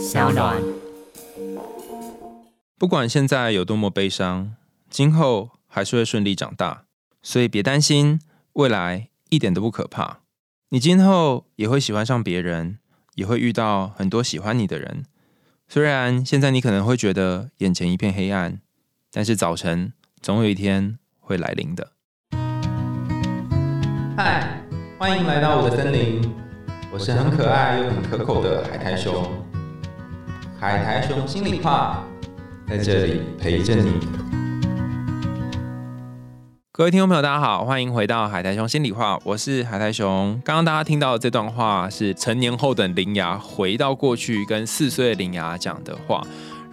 小暖。不管现在有多么悲伤，今后还是会顺利长大，所以别担心，未来一点都不可怕。你今后也会喜欢上别人，也会遇到很多喜欢你的人。虽然现在你可能会觉得眼前一片黑暗，但是早晨总有一天会来临的。嗨，欢迎来到我的森林，我是很可爱又很可口的海苔熊。海苔熊心里话，在这里陪着你。各位听众朋友，大家好，欢迎回到海苔熊心里话，我是海苔熊。刚刚大家听到的这段话是成年后的铃芽回到过去跟四岁的林芽讲的话，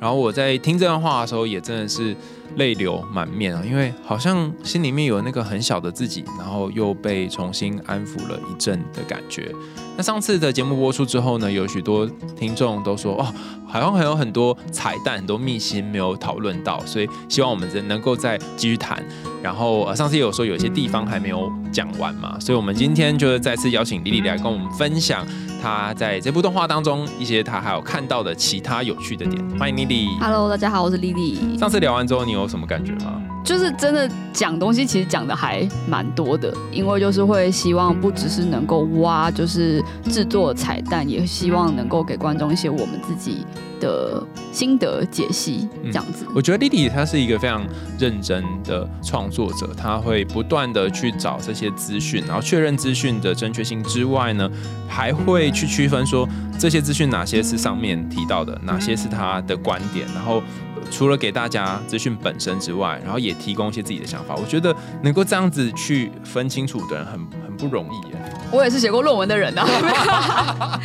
然后我在听这段话的时候，也真的是泪流满面啊，因为好像心里面有那个很小的自己，然后又被重新安抚了一阵的感觉。那上次的节目播出之后呢，有许多听众都说，哦，好像还有很多彩蛋、很多秘辛没有讨论到，所以希望我们能够再继续谈。然后呃，上次也有说有些地方还没有讲完嘛，所以我们今天就是再次邀请莉莉来跟我们分享她在这部动画当中一些她还有看到的其他有趣的点。欢迎莉莉。Hello，大家好，我是 Lily。上次聊完之后，你有什么感觉吗？就是真的讲东西，其实讲的还蛮多的，因为就是会希望不只是能够挖，就是制作彩蛋，也希望能够给观众一些我们自己的心得解析，这样子。我觉得莉莉她是一个非常认真的创作者，她会不断的去找这些资讯，然后确认资讯的正确性之外呢，还会去区分说这些资讯哪些是上面提到的，哪些是她的观点，然后。除了给大家资讯本身之外，然后也提供一些自己的想法。我觉得能够这样子去分清楚的人很很不容易耶。我也是写过论文的人啊。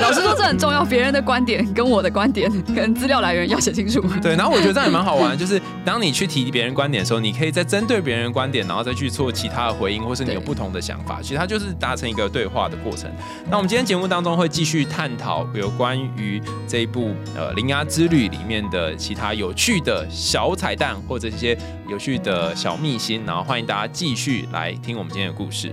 老师说这很重要，别人的观点跟我的观点跟资料来源要写清楚。对，然后我觉得这样也蛮好玩，就是当你去提别人观点的时候，你可以再针对别人观点，然后再去做其他的回应，或是你有不同的想法。其实它就是达成一个对话的过程。那我们今天节目当中会继续探讨有关于这一部呃《铃芽之旅》里面的。的其他有趣的小彩蛋，或者一些有趣的小秘辛，然后欢迎大家继续来听我们今天的故事。是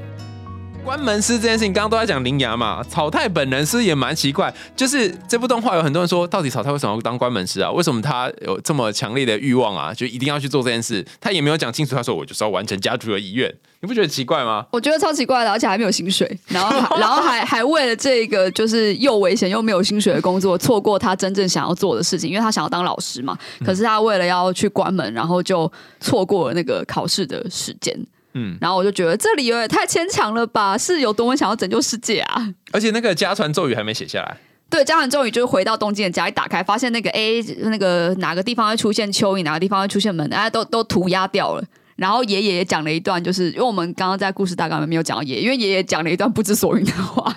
关门师这件事情，刚刚都在讲灵牙嘛，草太本人是也蛮奇怪，就是这部动画有很多人说，到底草太为什么要当关门师啊？为什么他有这么强烈的欲望啊？就一定要去做这件事？他也没有讲清楚，他说我就是要完成家族的遗愿，你不觉得奇怪吗？我觉得超奇怪的，而且还没有薪水，然后 然后还还为了这个就是又危险又没有薪水的工作，错过他真正想要做的事情，因为他想要当老师嘛。可是他为了要去关门，然后就错过了那个考试的时间。嗯，然后我就觉得这理由也太牵强了吧？是有多么想要拯救世界啊？而且那个家传咒语还没写下来。对，家传咒语就是回到东京的家，一打开发现那个 A 那个哪个地方会出现蚯蚓，哪个地方会出现门，大家都都涂鸦掉了。然后爷爷也讲了一段，就是因为我们刚刚在故事大纲里面没有讲到爷爷，因为爷爷讲了一段不知所云的话，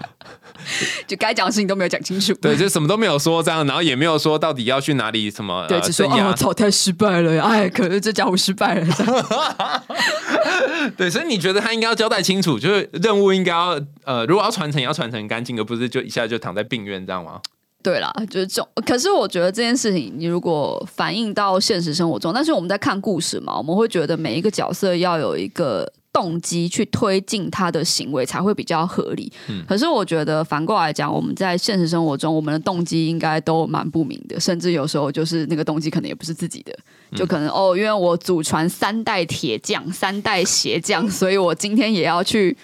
就该讲的事情都没有讲清楚。对，就什么都没有说这样，然后也没有说到底要去哪里什么。对，只说哦，草太失败了，哎，可是这家伙失败了。对，所以你觉得他应该要交代清楚，就是任务应该要呃，如果要传承，要传承干净，而不是就一下就躺在病院这样吗？对啦，就是这种。可是我觉得这件事情，你如果反映到现实生活中，但是我们在看故事嘛，我们会觉得每一个角色要有一个动机去推进他的行为，才会比较合理。嗯。可是我觉得反过来讲，我们在现实生活中，我们的动机应该都蛮不明的，甚至有时候就是那个动机可能也不是自己的，就可能、嗯、哦，因为我祖传三代铁匠、三代鞋匠，所以我今天也要去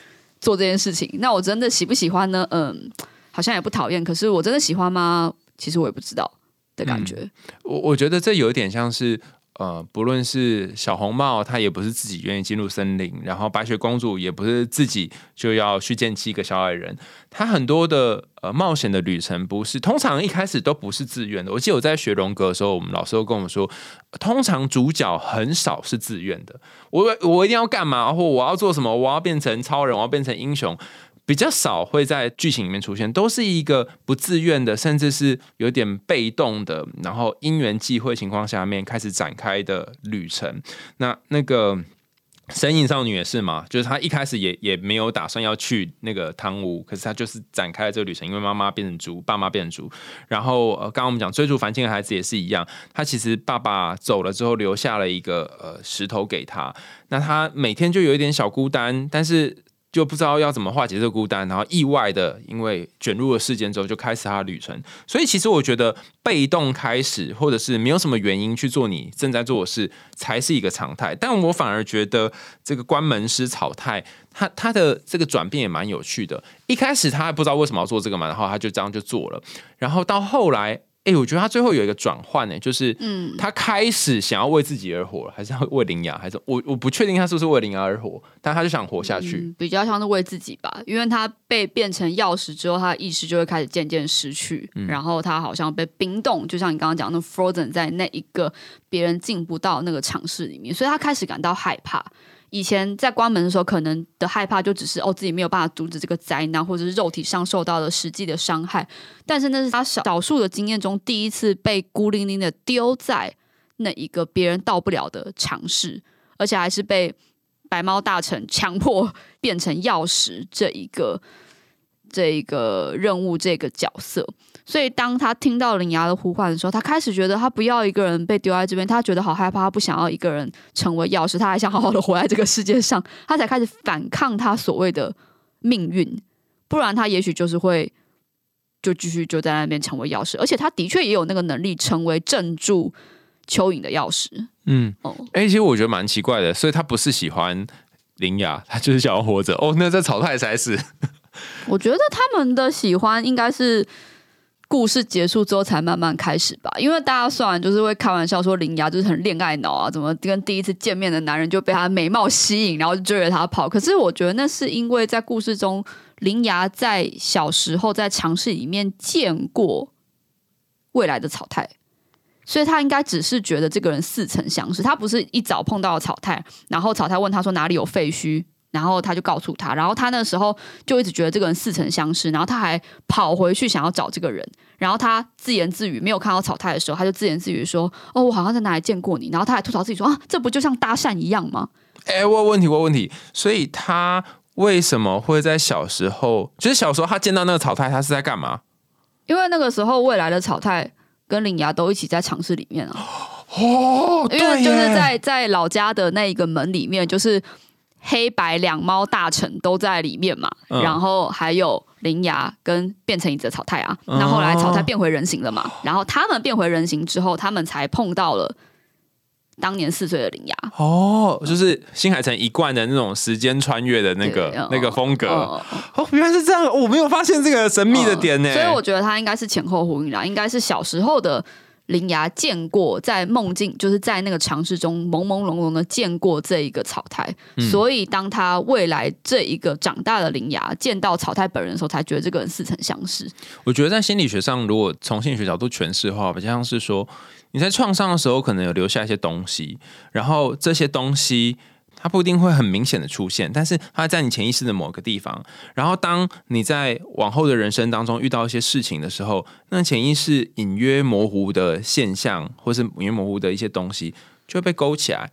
做这件事情。那我真的喜不喜欢呢？嗯。好像也不讨厌，可是我真的喜欢吗？其实我也不知道的感觉。我我觉得这有点像是呃，不论是小红帽，她也不是自己愿意进入森林，然后白雪公主也不是自己就要去见七个小矮人。她很多的呃冒险的旅程，不是通常一开始都不是自愿的。我记得我在学荣格的时候，我们老师都跟我们说，通常主角很少是自愿的。我我一定要干嘛，或我要做什么，我要变成超人，我要变成英雄。比较少会在剧情里面出现，都是一个不自愿的，甚至是有点被动的，然后因缘际会情况下面开始展开的旅程。那那个神隐少女也是嘛，就是她一开始也也没有打算要去那个汤屋，可是她就是展开了这个旅程，因为妈妈变成猪，爸妈变成猪。然后呃，刚刚我们讲追逐繁星的孩子也是一样，他其实爸爸走了之后留下了一个呃石头给他，那他每天就有一点小孤单，但是。就不知道要怎么化解这个孤单，然后意外的因为卷入了事件之后，就开始他的旅程。所以其实我觉得被动开始，或者是没有什么原因去做你正在做的事，才是一个常态。但我反而觉得这个关门师草太，他他的这个转变也蛮有趣的。一开始他还不知道为什么要做这个嘛，然后他就这样就做了，然后到后来。哎，我觉得他最后有一个转换呢，就是，嗯，他开始想要为自己而活，还是要为林雅，还是我我不确定他是不是为林雅而活，但他就想活下去，比较像是为自己吧，因为他被变成钥匙之后，他的意识就会开始渐渐失去，然后他好像被冰冻，就像你刚刚讲的 frozen 在那一个别人进不到那个尝试里面，所以他开始感到害怕。以前在关门的时候，可能的害怕就只是哦，自己没有办法阻止这个灾难，或者是肉体上受到了实际的伤害。但是那是他少少数的经验中第一次被孤零零的丢在那一个别人到不了的尝试，而且还是被白猫大臣强迫变成钥匙这一个这一个任务这个角色。所以，当他听到灵牙的呼唤的时候，他开始觉得他不要一个人被丢在这边，他觉得好害怕，他不想要一个人成为钥匙，他还想好好的活在这个世界上，他才开始反抗他所谓的命运，不然他也许就是会就继续就在那边成为钥匙，而且他的确也有那个能力成为镇住蚯蚓的钥匙。嗯，哦，哎，其实我觉得蛮奇怪的，所以他不是喜欢灵牙，他就是想要活着。哦，那这草太才是。我觉得他们的喜欢应该是。故事结束之后才慢慢开始吧，因为大家虽然就是会开玩笑说林牙就是很恋爱脑啊，怎么跟第一次见面的男人就被他美貌吸引，然后就追着他跑。可是我觉得那是因为在故事中，林牙在小时候在尝试里面见过未来的草太，所以他应该只是觉得这个人似曾相识。他不是一早碰到了草太，然后草太问他说哪里有废墟。然后他就告诉他，然后他那时候就一直觉得这个人似曾相识，然后他还跑回去想要找这个人，然后他自言自语，没有看到草太的时候，他就自言自语说：“哦，我好像在哪里见过你。”然后他还吐槽自己说：“啊，这不就像搭讪一样吗？”哎，问问题，问问题，所以他为什么会在小时候，就是小时候他见到那个草太，他是在干嘛？因为那个时候未来的草太跟林牙都一起在尝试里面啊。哦，因为就是在在老家的那一个门里面，就是。黑白两猫大臣都在里面嘛，然后还有灵牙跟变成一只草太啊，那后来草太变回人形了嘛，然后他们变回人形之后，他们才碰到了当年四岁的灵牙。哦，就是新海诚一贯的那种时间穿越的那个那个风格。哦，原来是这样，我没有发现这个神秘的点呢。所以我觉得他应该是前后呼应啦，应该是小时候的。林牙见过在梦境，就是在那个尝试中朦朦胧胧的见过这一个草太，所以当他未来这一个长大的林牙见到草台本人的时候，才觉得这个人似曾相识。我觉得在心理学上，如果从心理学角度诠释的话，比较像是说你在创伤的时候，可能有留下一些东西，然后这些东西。它不一定会很明显的出现，但是它在你潜意识的某个地方。然后，当你在往后的人生当中遇到一些事情的时候，那潜意识隐约模糊的现象，或是隐约模糊的一些东西，就会被勾起来。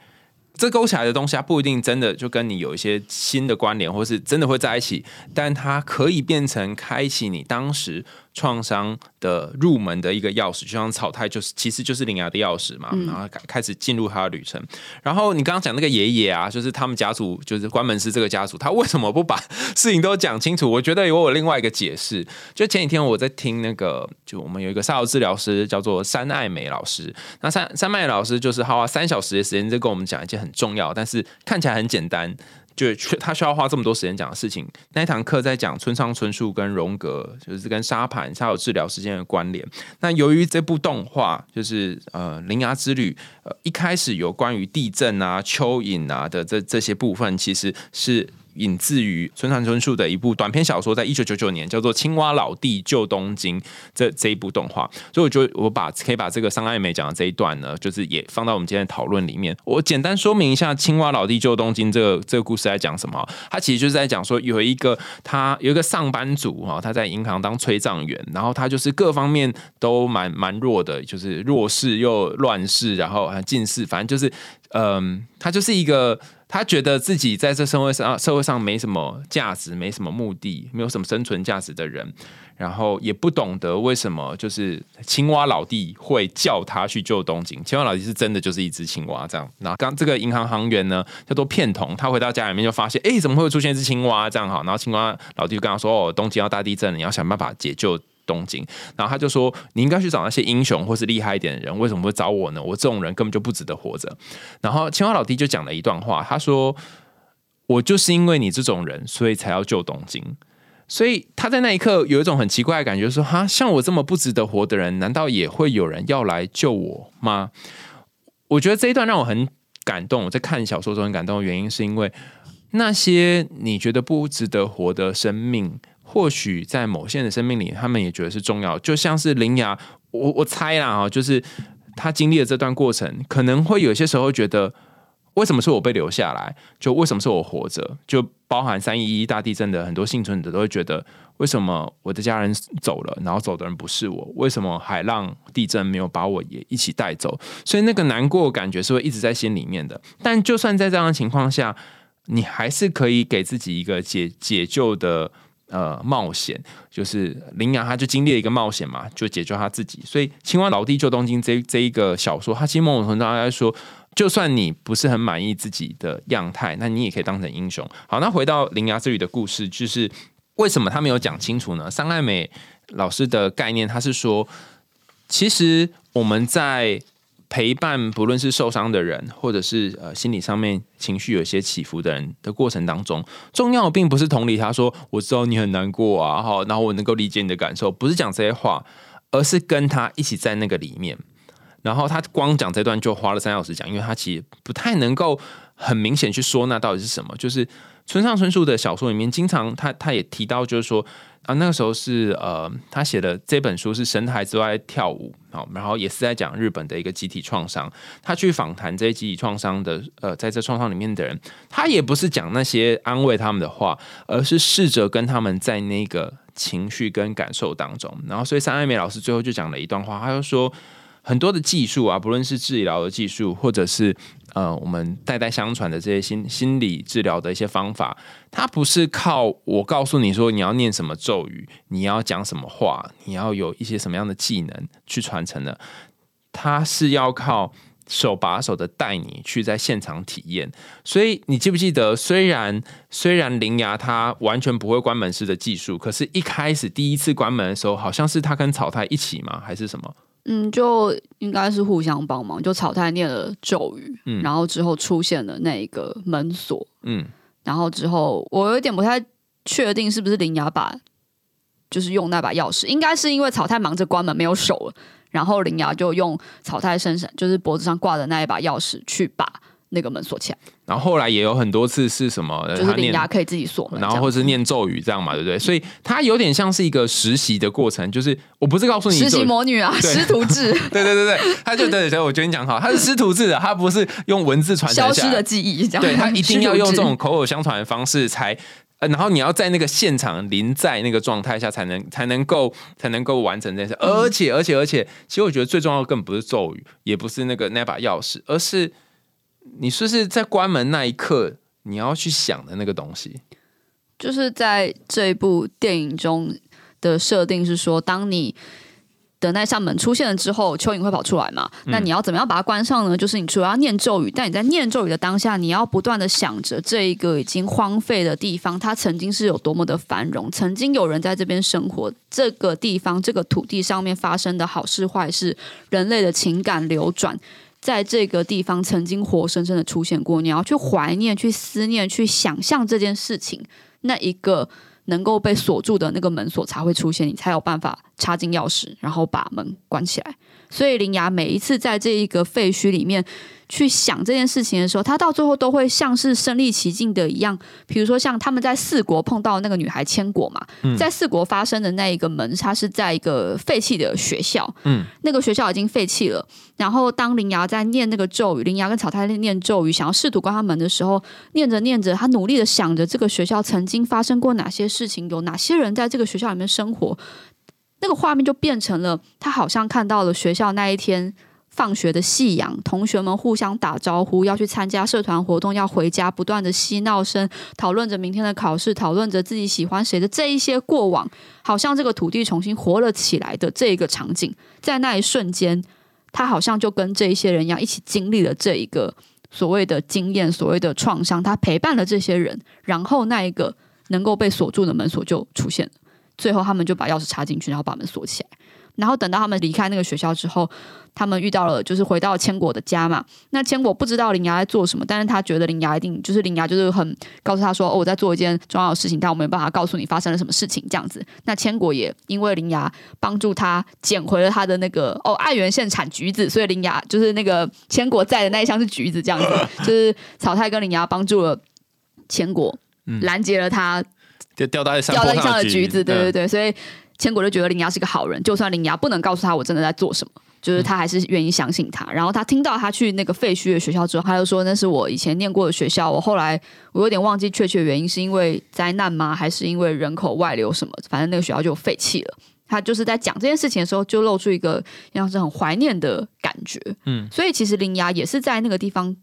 这勾起来的东西，它不一定真的就跟你有一些新的关联，或是真的会在一起，但它可以变成开启你当时。创伤的入门的一个钥匙，就像草太，就是其实就是灵牙的钥匙嘛。然后开开始进入他的旅程。然后你刚刚讲那个爷爷啊，就是他们家族，就是关门师这个家族，他为什么不把事情都讲清楚？我觉得有我另外一个解释。就前几天我在听那个，就我们有一个沙疗治疗师叫做山爱美老师。那山山爱美老师就是花三小时的时间在跟我们讲一件很重要，但是看起来很简单。就他需要花这么多时间讲的事情，那一堂课在讲村上春树跟荣格，就是跟沙盘沙有治疗之间的关联。那由于这部动画就是呃《灵牙之旅》，呃一开始有关于地震啊、蚯蚓啊的这这些部分，其实是。引自于村上春树的一部短篇小说，在一九九九年叫做《青蛙老弟救东京》这这一部动画，所以我就我把可以把这个桑爱美讲的这一段呢，就是也放到我们今天的讨论里面。我简单说明一下《青蛙老弟救东京》这个这个故事在讲什么。他其实就是在讲说，有一个他有一个上班族哈，他在银行当催账员，然后他就是各方面都蛮蛮弱的，就是弱势又乱世，然后近视，反正就是。嗯，他就是一个他觉得自己在这社会上社会上没什么价值，没什么目的，没有什么生存价值的人。然后也不懂得为什么，就是青蛙老弟会叫他去救东京。青蛙老弟是真的就是一只青蛙这样。然后刚这个银行行员呢叫做片桐，他回到家里面就发现，哎，怎么会出现一只青蛙这样哈？然后青蛙老弟就跟他说，哦，东京要大地震，你要想办法解救东京。然后他就说，你应该去找那些英雄或是厉害一点的人，为什么会找我呢？我这种人根本就不值得活着。然后青蛙老弟就讲了一段话，他说，我就是因为你这种人，所以才要救东京。所以他在那一刻有一种很奇怪的感觉，说：“哈，像我这么不值得活的人，难道也会有人要来救我吗？”我觉得这一段让我很感动。我在看小说中很感动的原因，是因为那些你觉得不值得活的生命，或许在某些人的生命里，他们也觉得是重要。就像是林雅，我我猜啦啊，就是他经历了这段过程，可能会有些时候觉得。为什么是我被留下来？就为什么是我活着？就包含三一一大地震的很多幸存者都会觉得，为什么我的家人走了，然后走的人不是我？为什么海浪地震没有把我也一起带走？所以那个难过感觉是会一直在心里面的。但就算在这样的情况下，你还是可以给自己一个解解救的呃冒险。就是林阳他就经历了一个冒险嘛，就解救他自己。所以《青蛙老弟救东京》这这一个小说，他其实某种程度上来说。就算你不是很满意自己的样态，那你也可以当成英雄。好，那回到《铃芽之旅》的故事，就是为什么他没有讲清楚呢？桑爱美老师的概念，他是说，其实我们在陪伴不论是受伤的人，或者是呃心理上面情绪有些起伏的人的过程当中，重要并不是同理他说我知道你很难过啊，好，然后我能够理解你的感受，不是讲这些话，而是跟他一起在那个里面。然后他光讲这段就花了三小时讲，因为他其实不太能够很明显去说那到底是什么。就是村上春树的小说里面，经常他他也提到，就是说啊，那个时候是呃，他写的这本书是神台之外跳舞，好，然后也是在讲日本的一个集体创伤。他去访谈这些集体创伤的呃，在这创伤里面的人，他也不是讲那些安慰他们的话，而是试着跟他们在那个情绪跟感受当中。然后，所以三爱美老师最后就讲了一段话，他就说。很多的技术啊，不论是治疗的技术，或者是呃我们代代相传的这些心心理治疗的一些方法，它不是靠我告诉你说你要念什么咒语，你要讲什么话，你要有一些什么样的技能去传承的，它是要靠手把手的带你去在现场体验。所以你记不记得，虽然虽然灵牙它完全不会关门式的技术，可是一开始第一次关门的时候，好像是他跟草太一起吗？还是什么？嗯，就应该是互相帮忙。就草太念了咒语，嗯，然后之后出现了那个门锁，嗯，然后之后我有点不太确定是不是灵牙把，就是用那把钥匙，应该是因为草太忙着关门没有手了，然后灵牙就用草太身上就是脖子上挂的那一把钥匙去把。那个门锁起来，然后后来也有很多次是什么，就是灵牙可以自己锁门，然后或是念咒语这样嘛，对不对？所以它有点像是一个实习的过程，就是我不是告诉你实习魔女啊，师徒制，对对对对，他就对对，我觉得你讲好，他是师徒制的，他不是用文字传承消失的记忆，对他一定 要用这种口口相传的方式才，然后你要在那个现场临在那个状态下才能才能够才能够完成这件事，而且而且而且，其实我觉得最重要的根本不是咒语，也不是那个那把钥匙，而是。你说是在关门那一刻，你要去想的那个东西，就是在这一部电影中的设定是说，当你的那扇门出现了之后，蚯蚓会跑出来嘛？那你要怎么样把它关上呢？就是你除了要念咒语，但你在念咒语的当下，你要不断的想着这一个已经荒废的地方，它曾经是有多么的繁荣，曾经有人在这边生活，这个地方这个土地上面发生的好事坏事，人类的情感流转。在这个地方曾经活生生的出现过，你要去怀念、去思念、去想象这件事情，那一个能够被锁住的那个门锁才会出现，你才有办法插进钥匙，然后把门关起来。所以林雅每一次在这一个废墟里面。去想这件事情的时候，他到最后都会像是身临其境的一样。比如说，像他们在四国碰到那个女孩千果嘛，在四国发生的那一个门，它是在一个废弃的学校。嗯，那个学校已经废弃了。然后，当林芽在念那个咒语，林芽跟草太念咒语，想要试图关他门的时候，念着念着，他努力的想着这个学校曾经发生过哪些事情，有哪些人在这个学校里面生活。那个画面就变成了他好像看到了学校那一天。放学的夕阳，同学们互相打招呼，要去参加社团活动，要回家，不断的嬉闹声，讨论着明天的考试，讨论着自己喜欢谁的这一些过往，好像这个土地重新活了起来的这一个场景，在那一瞬间，他好像就跟这一些人一样，一起经历了这一个所谓的经验，所谓的创伤，他陪伴了这些人，然后那一个能够被锁住的门锁就出现了，最后他们就把钥匙插进去，然后把门锁起来。然后等到他们离开那个学校之后，他们遇到了，就是回到千果的家嘛。那千果不知道林芽在做什么，但是他觉得林芽一定就是林芽，就是很告诉他说：“哦，我在做一件重要的事情，但我没有办法告诉你发生了什么事情。”这样子，那千果也因为林芽帮助他捡回了他的那个哦爱媛县产橘子，所以林芽就是那个千果在的那一箱是橘子，这样子，就是草太跟林芽帮助了千果，拦截了他 就掉在掉在地上的橘子，对嗯对对，所以。千果就觉得林芽是个好人，就算林芽不能告诉他我真的在做什么，就是他还是愿意相信他。然后他听到他去那个废墟的学校之后，他就说那是我以前念过的学校。我后来我有点忘记确切原因，是因为灾难吗？还是因为人口外流什么？反正那个学校就废弃了。他就是在讲这件事情的时候，就露出一个像是很怀念的感觉。嗯，所以其实林芽也是在那个地方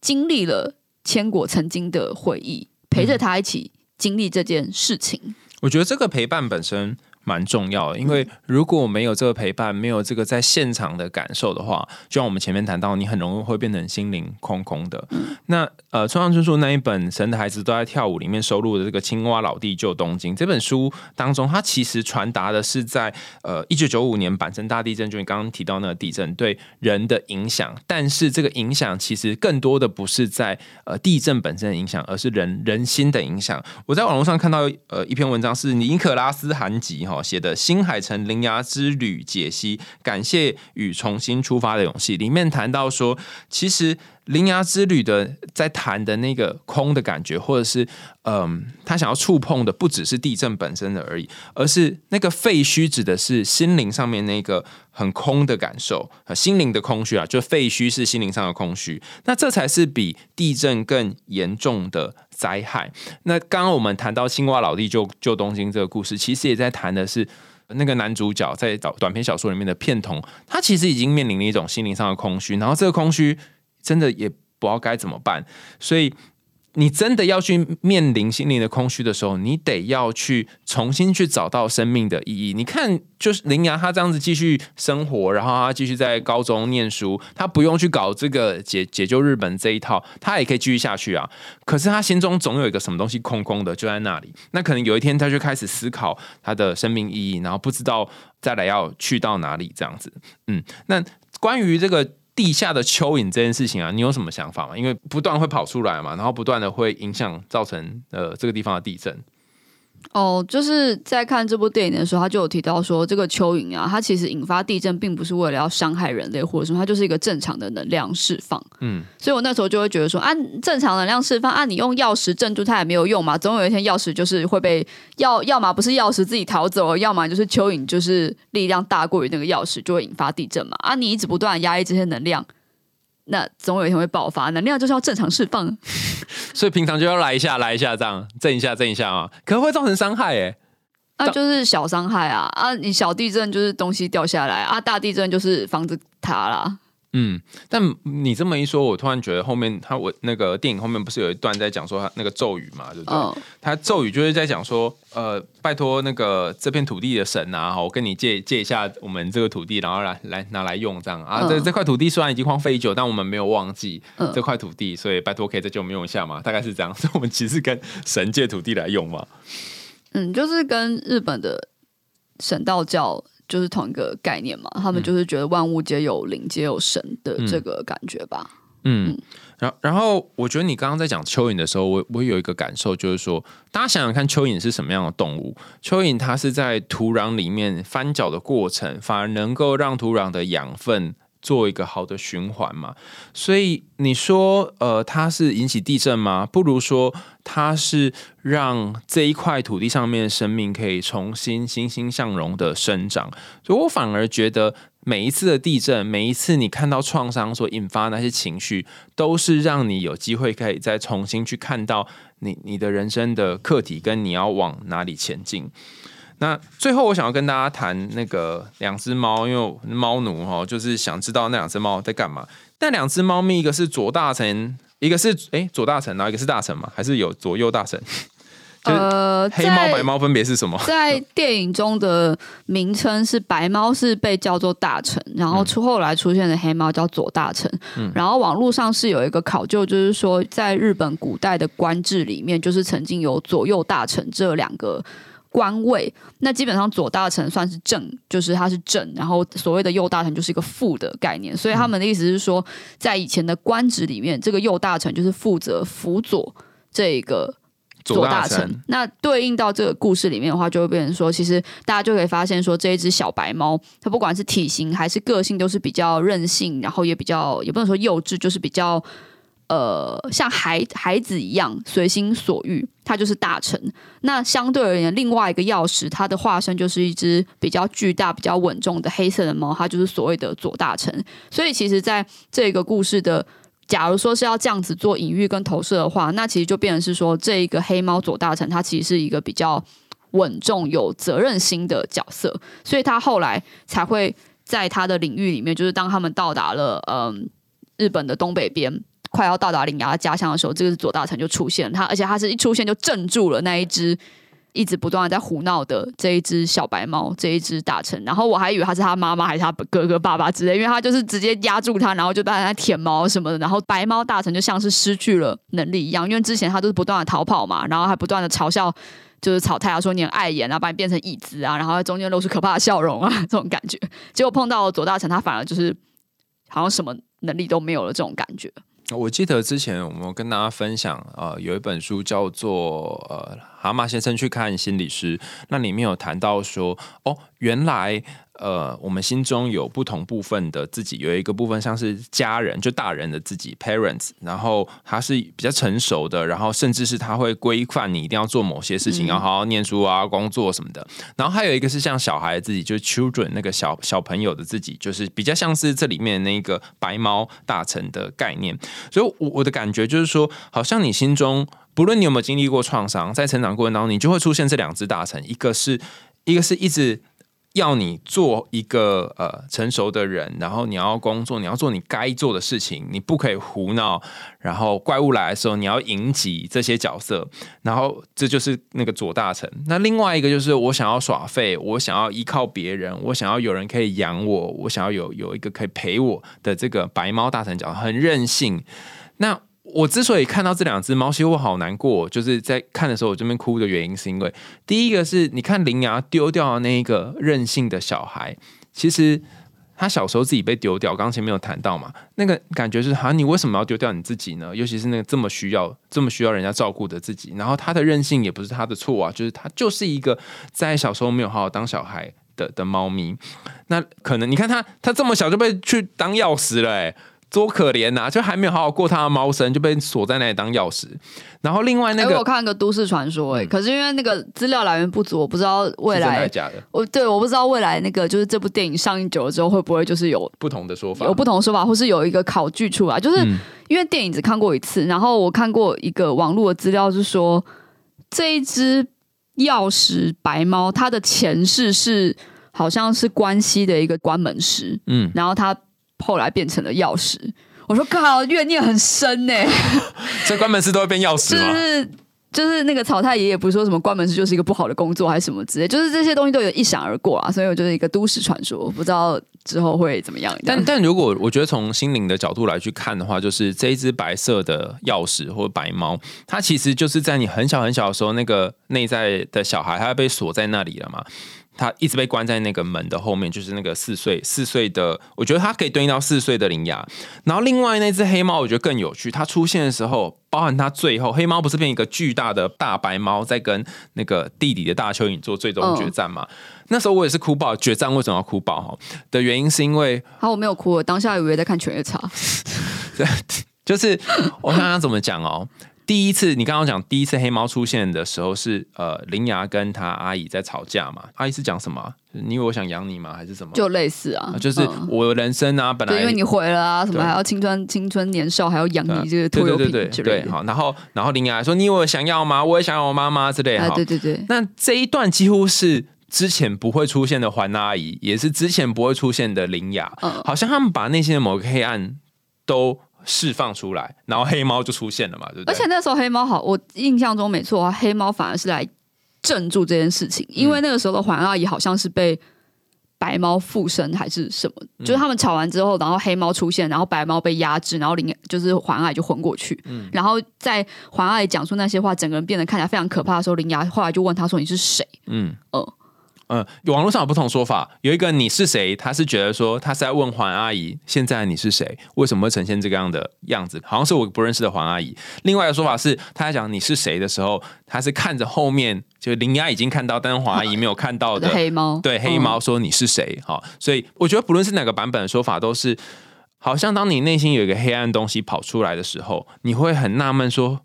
经历了千果曾经的回忆，陪着他一起经历这件事情。我觉得这个陪伴本身蛮重要的，因为如果没有这个陪伴，没有这个在现场的感受的话，就像我们前面谈到，你很容易会变成心灵空空的。那呃，村上春树那一本《神的孩子都在跳舞》里面收录的这个《青蛙老弟救东京》这本书当中，它其实传达的是在呃一九九五年阪神大地震，就你刚刚提到那个地震对人的影响，但是这个影响其实更多的不是在呃地震本身的影响，而是人人心的影响。我在网络上看到呃一篇文章是尼可拉斯韩吉哈写的《新海诚铃芽之旅解析》，感谢与重新出发的勇气，里面谈到说，其实。铃芽之旅的在谈的那个空的感觉，或者是嗯，他想要触碰的不只是地震本身的而已，而是那个废墟指的是心灵上面那个很空的感受，心灵的空虚啊，就废墟是心灵上的空虚，那这才是比地震更严重的灾害。那刚刚我们谈到青蛙老弟救救东京这个故事，其实也在谈的是。那个男主角在短短篇小说里面的片童，他其实已经面临了一种心灵上的空虚，然后这个空虚真的也不知道该怎么办，所以你真的要去面临心灵的空虚的时候，你得要去重新去找到生命的意义。你看，就是林芽他这样子继续生活，然后他继续在高中念书，他不用去搞这个解解救日本这一套，他也可以继续下去啊。可是他心中总有一个什么东西空空的，就在那里。那可能有一天他就开始思考他的生命意义，然后不知道再来要去到哪里这样子。嗯，那关于这个。地下的蚯蚓这件事情啊，你有什么想法吗？因为不断会跑出来嘛，然后不断的会影响造成呃这个地方的地震。哦，就是在看这部电影的时候，他就有提到说，这个蚯蚓啊，它其实引发地震，并不是为了要伤害人类或者什么，它就是一个正常的能量释放。嗯，所以我那时候就会觉得说，啊，正常能量释放，啊，你用钥匙镇住它也没有用嘛，总有一天钥匙就是会被要，要么不是钥匙自己逃走，要么就是蚯蚓就是力量大过于那个钥匙，就会引发地震嘛。啊，你一直不断压抑这些能量。那总有一天会爆发，能量就是要正常释放，所以平常就要来一下，来一下，这样震一下，震一下啊，可能会造成伤害诶。那就是小伤害啊啊！你小地震就是东西掉下来啊，大地震就是房子塌啦。嗯，但你这么一说，我突然觉得后面他我那个电影后面不是有一段在讲说他那个咒语嘛，对不对？嗯他咒语就是在讲说，呃，拜托那个这片土地的神啊，我跟你借借一下我们这个土地，然后来来拿来用这样啊。嗯这这块土地虽然已经荒废已久，但我们没有忘记嗯这块土地，所以拜托可以再借我们用一下嘛？大概是这样，所以我们其实跟神借土地来用嘛。嗯，就是跟日本的神道教就是同一个概念嘛，他们就是觉得万物皆有灵，皆有神的这个感觉吧。嗯，然后然后我觉得你刚刚在讲蚯蚓的时候，我我有一个感受，就是说，大家想想看，蚯蚓是什么样的动物？蚯蚓它是在土壤里面翻搅的过程，反而能够让土壤的养分做一个好的循环嘛。所以你说，呃，它是引起地震吗？不如说，它是让这一块土地上面的生命可以重新欣欣向荣的生长。所以我反而觉得。每一次的地震，每一次你看到创伤所引发那些情绪，都是让你有机会可以再重新去看到你你的人生的课题跟你要往哪里前进。那最后我想要跟大家谈那个两只猫，因为猫奴哈，就是想知道那两只猫在干嘛。那两只猫咪，一个是左大臣，一个是哎左大臣，然后一个是大臣嘛，还是有左右大臣？呃，黑猫白猫分别是什么？在电影中的名称是白猫是被叫做大臣，然后出后来出现的黑猫叫左大臣。嗯然后网络上是有一个考究，就是说在日本古代的官制里面，就是曾经有左右大臣这两个官位。那基本上左大臣算是正，就是他是正，然后所谓的右大臣就是一个副的概念。所以他们的意思是说，在以前的官职里面，这个右大臣就是负责辅佐这个。左大臣，那对应到这个故事里面的话，就会变成说，其实大家就可以发现说，这一只小白猫，它不管是体型还是个性，都是比较任性，然后也比较也不能说幼稚，就是比较呃像孩孩子一样随心所欲。他就是大臣。那相对而言，另外一个钥匙，它的化身就是一只比较巨大、比较稳重的黑色的猫，它就是所谓的左大臣。所以，其实在这个故事的。假如说是要这样子做隐喻跟投射的话，那其实就变成是说，这一个黑猫左大臣，他其实是一个比较稳重、有责任心的角色，所以他后来才会在他的领域里面，就是当他们到达了嗯日本的东北边，快要到达领牙的家乡的时候，这个左大臣就出现了，他而且他是一出现就镇住了那一只。一直不断的在胡闹的这一只小白猫，这一只大臣，然后我还以为他是他妈妈还是他哥哥爸爸之类，因为他就是直接压住他，然后就在那舔毛什么的，然后白猫大臣就像是失去了能力一样，因为之前他都是不断的逃跑嘛，然后还不断的嘲笑就是草太啊，说你很碍眼啊，把你变成椅子啊，然后在中间露出可怕的笑容啊，这种感觉，结果碰到左大臣，他反而就是好像什么能力都没有了这种感觉。我记得之前我们跟大家分享，呃，有一本书叫做《呃蛤蟆先生去看心理师》，那里面有谈到说，哦，原来。呃，我们心中有不同部分的自己，有一个部分像是家人，就大人的自己 （parents），然后他是比较成熟的，然后甚至是他会规范你一定要做某些事情，要好好念书啊、工作什么的。然后还有一个是像小孩自己，就是 children 那个小小朋友的自己，就是比较像是这里面那个白猫大臣的概念。所以，我我的感觉就是说，好像你心中不论你有没有经历过创伤，在成长过程当中，你就会出现这两只大臣，一个是一个是一直。要你做一个呃成熟的人，然后你要工作，你要做你该做的事情，你不可以胡闹。然后怪物来的时候，你要迎击这些角色。然后这就是那个左大臣。那另外一个就是我想要耍废，我想要依靠别人，我想要有人可以养我，我想要有有一个可以陪我的这个白猫大臣角，很任性。那我之所以看到这两只猫，其实我好难过。就是在看的时候，我这边哭的原因是因为，第一个是你看林芽丢掉的那一个任性的小孩，其实他小时候自己被丢掉。刚刚前面有谈到嘛，那个感觉是哈，你为什么要丢掉你自己呢？尤其是那个这么需要、这么需要人家照顾的自己。然后他的任性也不是他的错啊，就是他就是一个在小时候没有好好当小孩的的猫咪。那可能你看他，他这么小就被去当钥匙了，哎。多可怜呐！就还没有好好过他的猫生，就被锁在那里当钥匙。然后另外那个，我看个都市传说，哎，可是因为那个资料来源不足，我不知道未来假的。我对，我不知道未来那个就是这部电影上映久了之后，会不会就是有不同的说法，有不同的说法，或是有一个考据出来。就是因为电影只看过一次，然后我看过一个网络的资料，是说这一只钥匙白猫，它的前世是好像是关西的一个关门师，嗯，然后它。后来变成了钥匙，我说靠，怨念很深呢。所以关门师都会变钥匙吗？就是就是那个曹太爷爷不是说什么关门师就是一个不好的工作还是什么之类，就是这些东西都有一闪而过啊，所以我就是一个都市传说，不知道之后会怎么样。但但如果我觉得从心灵的角度来去看的话，就是这一只白色的钥匙或者白猫，它其实就是在你很小很小的时候，那个内在的小孩，它被锁在那里了嘛。他一直被关在那个门的后面，就是那个四岁四岁的，我觉得他可以对应到四岁的灵牙。然后另外那只黑猫，我觉得更有趣。它出现的时候，包含它最后黑猫不是变一个巨大的大白猫，在跟那个弟弟的大蚯蚓做最终决战嘛？那时候我也是哭爆。决战为什么要哭爆？哈的原因是因为，好，我没有哭，我当下以为在看《犬夜叉》。就是我想想怎么讲哦。第一次，你刚刚讲第一次黑猫出现的时候是呃，林牙跟他阿姨在吵架嘛？阿姨是讲什么？你以为我想养你吗？还是什么？就类似啊，就是我人生啊，本来因为你毁了啊，什么还要青春青春年少，还要养你这个拖油瓶之类的。好，然后然后林牙说：“你以为我想要吗？我也想要我妈妈之类。”对对对。那这一段几乎是之前不会出现的环阿姨，也是之前不会出现的林雅，嗯好像他们把内心的某个黑暗都释放出来，然后黑猫就出现了嘛，对不对？而且那时候黑猫好，我印象中没错啊，黑猫反而是来镇住这件事情，因为那个时候的环阿姨好像是被白猫附身还是什么，就是他们吵完之后，然后黑猫出现，然后白猫被压制，然后林就是环阿姨就昏过去，然后在环阿姨讲出那些话，整个人变得看起来非常可怕的时候，林牙后来就问他说：“你是谁？嗯。哦嗯，网络上有不同说法，有一个你是谁，他是觉得说他是在问黄阿姨，现在你是谁，为什么会呈现这个样的样子，好像是我不认识的黄阿姨。另外一个说法是，他在讲你是谁的时候，他是看着后面，就林雅已经看到，但是黄阿姨没有看到？”的的 黑猫，对黑猫说你是谁？好、所以我觉得不论是哪个版本的说法，都是好像当你内心有一个黑暗东西跑出来的时候，你会很纳闷说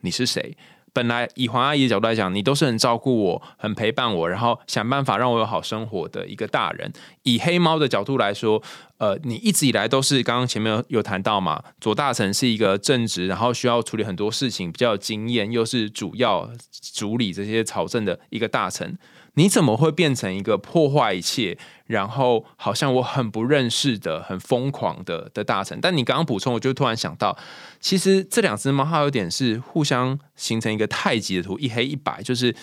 你是谁？本来以黄阿姨的角度来讲，你都是很照顾我、很陪伴我，然后想办法让我有好生活的一个大人。以黑猫的角度来说，呃，你一直以来都是刚刚前面有谈到嘛，左大臣是一个正直，然后需要处理很多事情，比较有经验，又是主要主理这些朝政的一个大臣。你怎么会变成一个破坏一切，然后好像我很不认识的、很疯狂的的大臣？但你刚刚补充，我就突然想到，其实这两只猫它有点是互相形成一个太极的图，一黑一白，就是。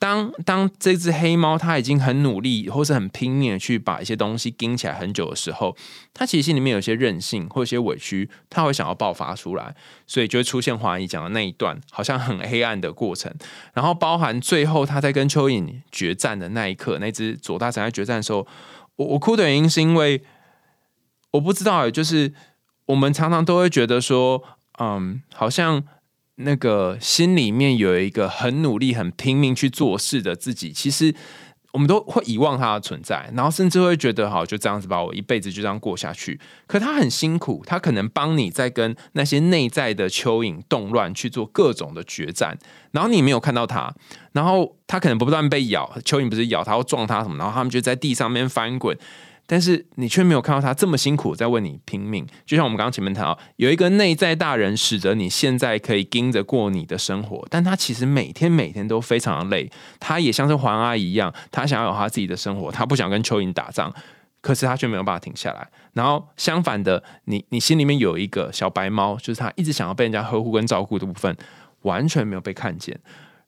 当当这只黑猫它已经很努力，或是很拼命的去把一些东西盯起来很久的时候，它其实心里面有些任性或一些委屈，它会想要爆发出来，所以就会出现华谊讲的那一段好像很黑暗的过程。然后包含最后他在跟蚯蚓决战的那一刻，那只左大臣在决战的时候，我我哭的原因是因为我不知道，就是我们常常都会觉得说，嗯，好像那个心里面有一个很努力、很拼命去做事的自己，其实我们都会遗忘他的存在，然后甚至会觉得，好就这样子吧，我一辈子就这样过下去。可他很辛苦，他可能帮你在跟那些内在的蚯蚓动乱去做各种的决战，然后你没有看到他，然后他可能不断被咬，蚯蚓不是咬他或撞他什么，然后他们就在地上面翻滚。但是你却没有看到他这么辛苦在为你拼命，就像我们刚刚前面谈到，有一个内在大人，使得你现在可以盯着过你的生活，但他其实每天每天都非常的累，他也像是黄阿姨一样，他想要有他自己的生活，他不想跟蚯蚓打仗，可是他却没有办法停下来。然后相反的，你你心里面有一个小白猫，就是他一直想要被人家呵护跟照顾的部分，完全没有被看见。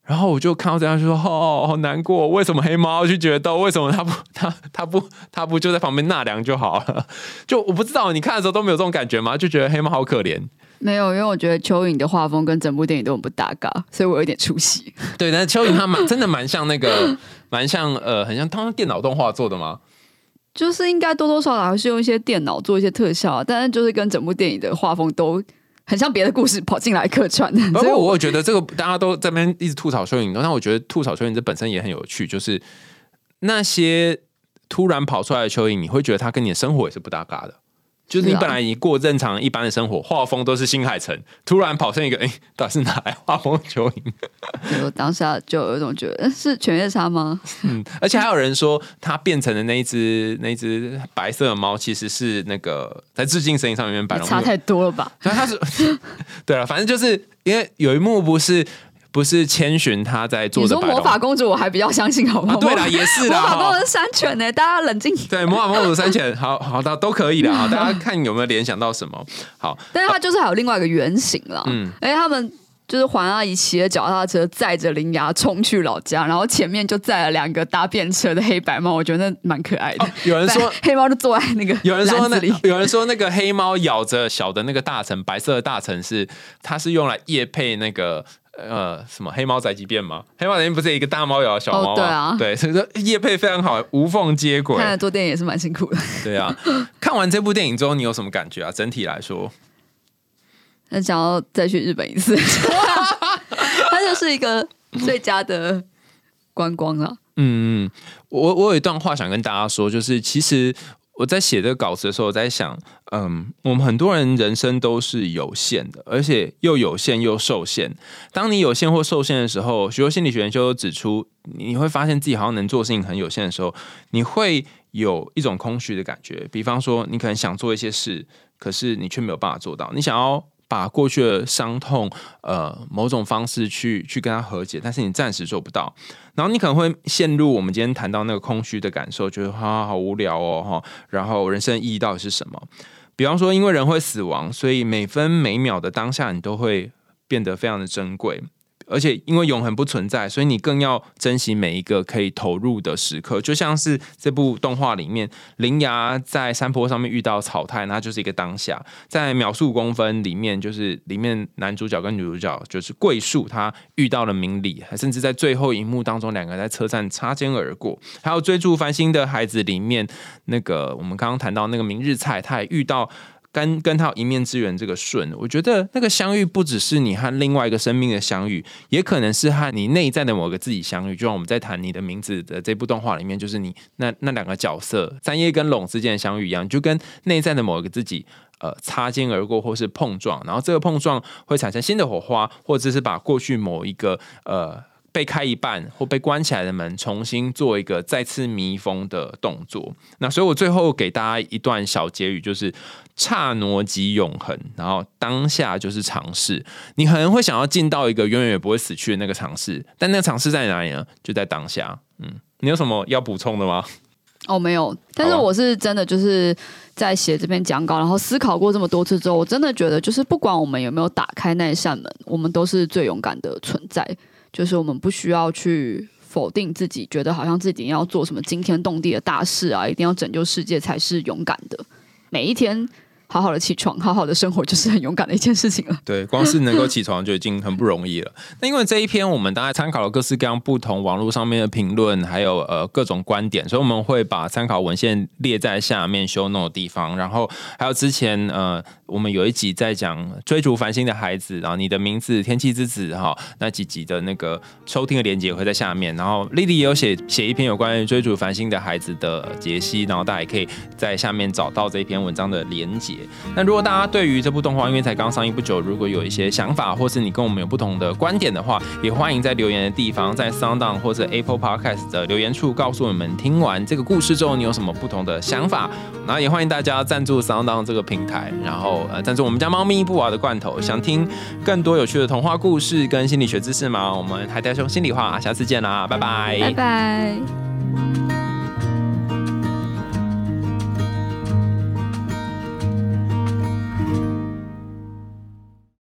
然后我就看到这样，就说：“哦，好难过，为什么黑猫要去决斗？为什么他不 他他不他不就在旁边纳凉就好了？就我不知道，你看的时候都没有这种感觉吗？就觉得黑猫好可怜。没有，因为我觉得蚯蚓的画风跟整部电影都很不搭嘎，所以我有点出戏。对，但是蚯蚓它蛮真的蛮像那个，蛮像呃，很像他们电脑动画做的吗？就是应该多多少少还是用一些电脑做一些特效啊，但是就是跟整部电影的画风都很像别的故事跑进来客串的，不所以我过我觉得这个大家都在那边一直吐槽蚯蚓，但我觉得吐槽蚯蚓这本身也很有趣，就是那些突然跑出来的蚯蚓，你会觉得它跟你的生活也是不搭嘎的。就是你本来你过正常一般的生活，画风都是新海诚，突然跑上一个，哎、到底是哪来画风的蚯蚓？所以我当下就有一种觉得是犬夜叉吗？嗯，而且还有人说，它变成的那一只那一只白色的猫，其实是那个在致敬《神隐少女》里面白龙差太多了吧？然后他是对了，反正就是因为有一幕不是不是千寻他在做你说魔法公主，我还比较相信，好不好？啊，对啦，也是魔法公主是山犬呢，大家冷静。对魔法公主山犬，好好的都可以的啊，大家看有没有联想到什么？好，但是它就是还有另外一个原型了，嗯嗯，而且他们就是环阿姨骑着脚踏车载着铃芽冲去老家，然后前面就载了两个搭便车的黑白猫，我觉得那蛮可爱的。哦有人说黑猫就坐在那个有人说那里，有人说那个黑猫咬着小的那个大臣，白色的大臣是它是用来夜配那个。呃，什么黑猫宅急便吗？黑猫宅急便不是一个大猫咬小猫吗？哦对啊对，所以说叶配非常好，无缝接轨。看来做电影也是蛮辛苦的。对啊，看完这部电影之后，你有什么感觉啊？整体来说，那想要再去日本一次，它就是一个最佳的观光了。嗯，我我有一段话想跟大家说，就是其实我在写这个稿子的时候，我在想，嗯，我们很多人人生都是有限的，而且又有限又受限。当你有限或受限的时候，许多心理学研究都指出，你会发现自己好像能做的事情很有限的时候，你会有一种空虚的感觉。比方说，你可能想做一些事，可是你却没有办法做到。你想要把过去的伤痛，呃，某种方式去去跟他和解，但是你暂时做不到，然后你可能会陷入我们今天谈到那个空虚的感受，觉得哈好无聊哦哈，然后人生意义到底是什么？比方说，因为人会死亡，所以每分每秒的当下，你都会变得非常的珍贵。而且因为永恒不存在，所以你更要珍惜每一个可以投入的时刻。就像是这部动画里面，铃芽在山坡上面遇到草太，那就是一个当下。在秒速公分里面，就是里面男主角跟女主角就是桂树，他遇到了明理，甚至在最后一幕当中，两个人在车站擦肩而过。还有追逐繁星的孩子里面，那个我们刚刚谈到那个明日菜，他也遇到。跟跟他有一面之缘，这个顺，我觉得那个相遇不只是你和另外一个生命的相遇，也可能是和你内在的某个自己相遇。就像我们在谈你的名字的这部动画里面，就是你那那两个角色三叶跟龙之间的相遇一样，就跟内在的某一个自己呃擦肩而过，或是碰撞，然后这个碰撞会产生新的火花，或者是把过去某一个呃。被开一半或被关起来的门，重新做一个再次密封的动作。那所以我最后给大家一段小结语，就是刹那即永恒，然后当下就是尝试。你可能会想要进到一个永远也不会死去的那个尝试，但那个尝试在哪里呢？就在当下。嗯，你有什么要补充的吗？哦，没有。但是我是真的就是在写这篇讲稿，然后思考过这么多次之后，我真的觉得，就是不管我们有没有打开那一扇门，我们都是最勇敢的存在。就是我们不需要去否定自己，觉得好像自己要做什么惊天动地的大事啊，一定要拯救世界才是勇敢的。每一天。好好的起床，好好的生活，就是很勇敢的一件事情了。对，光是能够起床就已经很不容易了。那因为这一篇我们大概参考了各式各样不同网络上面的评论，还有呃各种观点，所以我们会把参考文献列在下面修 note 的地方。然后还有之前呃我们有一集在讲追逐繁星的孩子，然后你的名字天气之子哈那几集的那个收听的链接会在下面。然后丽丽也有写写一篇有关于追逐繁星的孩子的解析，然后大家也可以在下面找到这一篇文章的连接。那如果大家对于这部动画，因为才刚上映不久，如果有一些想法，或是你跟我们有不同的观点的话，也欢迎在留言的地方，在 Sound 或者 Apple Podcast 的留言处告诉我们，听完这个故事之后，你有什么不同的想法。然后也欢迎大家赞助 Sound 这个平台，然后呃赞助我们家猫咪布娃的罐头。想听更多有趣的童话故事跟心理学知识吗？我们海苔兄心里话，下次见啦，拜拜，拜拜。